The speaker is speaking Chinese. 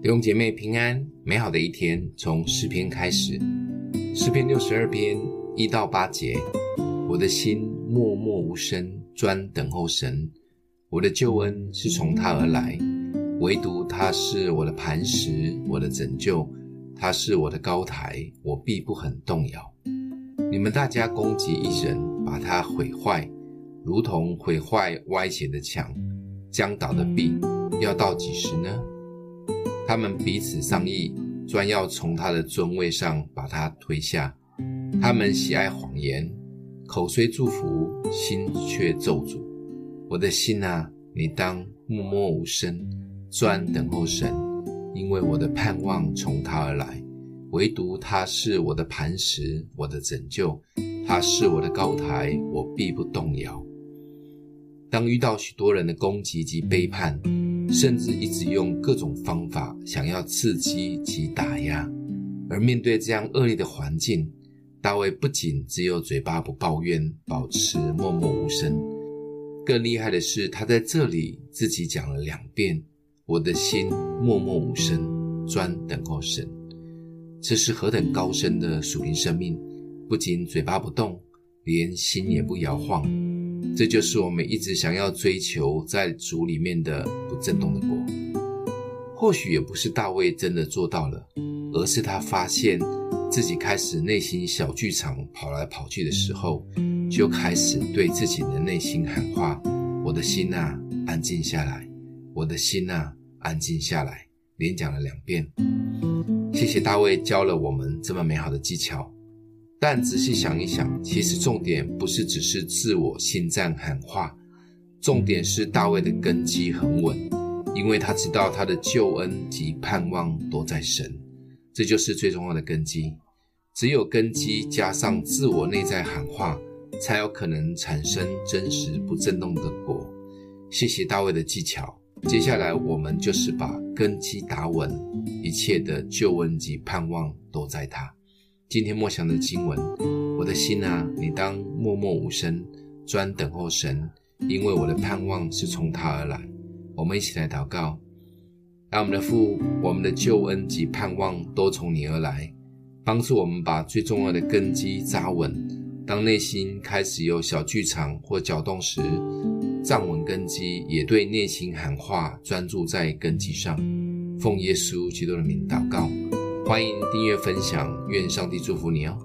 弟兄姐妹平安，美好的一天从诗篇开始。诗篇六十二篇一到八节，我的心默默无声，专等候神。我的救恩是从他而来，唯独他是我的磐石，我的拯救。他是我的高台，我必不很动摇。你们大家攻击一人，把他毁坏，如同毁坏歪斜的墙。将倒的壁，要到几时呢？他们彼此商议，专要从他的尊位上把他推下。他们喜爱谎言，口虽祝福，心却咒诅。我的心啊，你当默默无声，专等候神，因为我的盼望从他而来。唯独他是我的磐石，我的拯救，他是我的高台，我必不动摇。当遇到许多人的攻击及背叛，甚至一直用各种方法想要刺激及打压，而面对这样恶劣的环境，大卫不仅只有嘴巴不抱怨，保持默默无声，更厉害的是，他在这里自己讲了两遍：“我的心默默无声，专等候神。”这是何等高深的属灵生命！不仅嘴巴不动，连心也不摇晃。这就是我们一直想要追求在主里面的不震动的国。或许也不是大卫真的做到了，而是他发现自己开始内心小剧场跑来跑去的时候，就开始对自己的内心喊话：“我的心啊，安静下来！我的心啊，安静下来！”连讲了两遍。谢谢大卫教了我们这么美好的技巧。但仔细想一想，其实重点不是只是自我心脏喊话，重点是大卫的根基很稳，因为他知道他的救恩及盼望都在神，这就是最重要的根基。只有根基加上自我内在喊话，才有可能产生真实不震动的果。谢谢大卫的技巧，接下来我们就是把根基打稳，一切的救恩及盼望都在他。今天默想的经文，我的心啊，你当默默无声，专等候神，因为我的盼望是从他而来。我们一起来祷告，让我们的父，我们的救恩及盼望都从你而来，帮助我们把最重要的根基扎稳。当内心开始有小剧场或搅动时，站稳根基，也对内心喊话，专注在根基上。奉耶稣基督的名祷告。欢迎订阅分享，愿上帝祝福你哦。